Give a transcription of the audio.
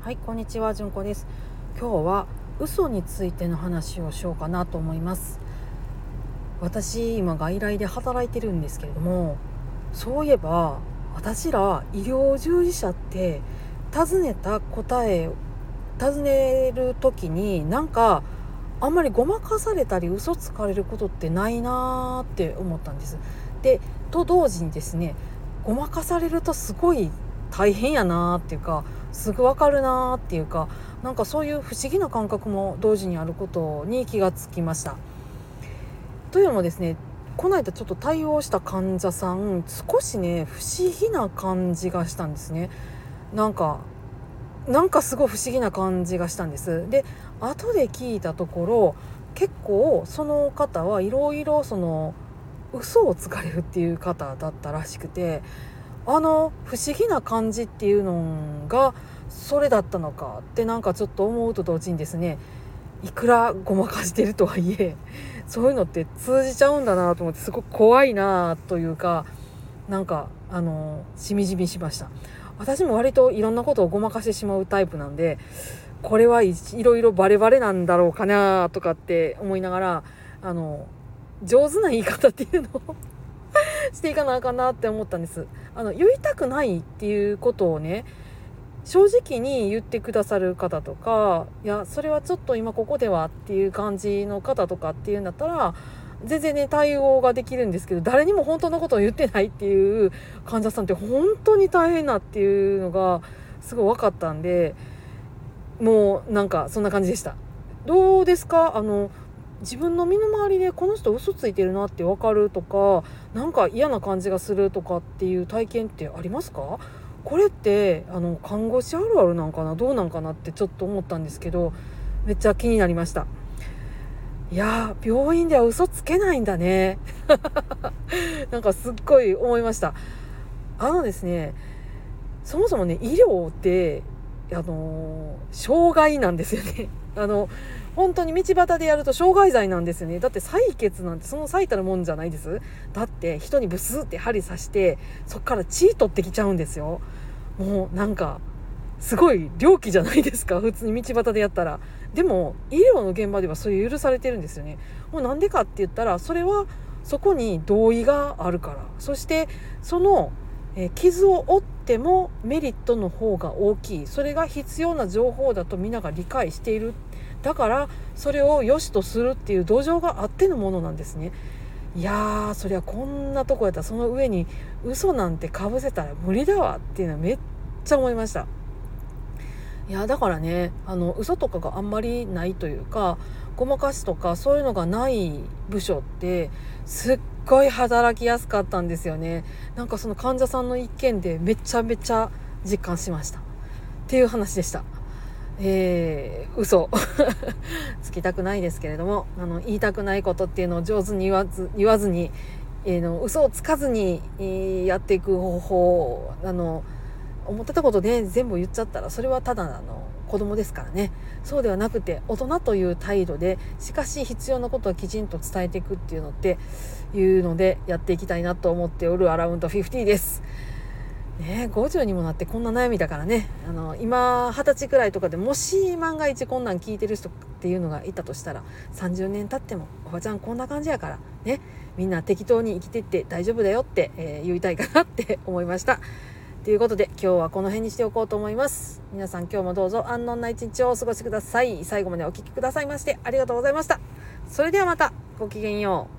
はいこんにちはじゅんこです。今日は嘘についての話をしようかなと思います。私今外来で働いてるんですけれどもそういえば私ら医療従事者って尋ねた答え尋ねる時になんかあんまりごまかされたり嘘つかれることってないなーって思ったんです。でと同時にですねごまかされるとすごい大変やなーっていうかすぐ分かるなーっていうかなんかそういう不思議な感覚も同時にあることに気がつきました。というのもですねこの間ちょっと対応した患者さん少しね不思議な感じがしたんですね。なんかなんかすごい不思議な感じがしたんです。で後で聞いたところ結構その方はいろいろその嘘をつかれるっていう方だったらしくてあの不思議な感じっていうのがそれだったのかってなんかちょっと思うと同時にですねいくらごまかしてるとはいえ そういうのって通じちゃうんだなと思ってすごく怖いなというかなんかあのしみじみしました。私も割といろんなことをごまかしてしまうタイプなんでこれはいろいろバレバレなんだろうかなとかって思いながらあの上手な言い方っていうのを していかなあかんなって思ったんですあの言いたくないっていうことをね正直に言ってくださる方とかいやそれはちょっと今ここではっていう感じの方とかっていうんだったら全然ね対応ができるんですけど誰にも本当のことを言ってないっていう患者さんって本当に大変なっていうのがすごい分かったんでもうなんかそんな感じでした。どうですか？あの自分の身の回りでこの人嘘ついてるなって分かるとかなんか嫌な感じがするとかっていう体験ってありますか？これってあの看護師あるあるなんかな？どうなんかなってちょっと思ったんですけどめっちゃ気になりました。いや病院では嘘つけないんだね。なんかすっごい思いました。あのですねそもそもね医療ってあの障害なんですよね。あの本当に道端でやると傷害罪なんですよね。だって採血なんてその最たるもんじゃないです。だって人にブスって針刺してそっから血取ってきちゃうんですよ。もうなんかすごい猟奇じゃないですか。普通に道端でやったら。でも医療の現場ではそういう許されてるんですよね。もうなんでかって言ったらそれはそこに同意があるから。そしてそのえ傷を負ってもメリットの方が大きい。それが必要な情報だと皆が理解している。だからそれを良しとするっていう土壌があってのものなんですね。いやーそりゃこんなとこやったらその上に嘘なんてかぶせたら無理だわっていうのはめっちゃ思いました。いやだからねあの嘘とかがあんまりないというかごまかしとかそういうのがない部署ってすっごい働きやすかったんですよね。なんかその患者さんの一件でめちゃめちゃ実感しました。っていう話でした。えー、嘘。つきたくないですけれどもあの言いたくないことっていうのを上手に言わず言わずに、えー、の嘘をつかずに、えー、やっていく方法あの思ってたことね全部言っちゃったらそれはただあの子供ですからねそうではなくて大人という態度でしかし必要なことはきちんと伝えていくっていうのっていうのでやっていきたいなと思っておるアラウンド50です。ね、50にもなってこんな悩みだからねあの今二十歳くらいとかでもし万が一こんなん聞いてる人っていうのがいたとしたら30年経ってもおばちゃんこんな感じやからねみんな適当に生きてって大丈夫だよって、えー、言いたいかなって思いました。ということで今日はこの辺にしておこうと思います。皆さん今日もどうぞ安穏な一日をお過ごしください。最後までお聴きくださいましてありがとうございました。それではまたごきげんよう。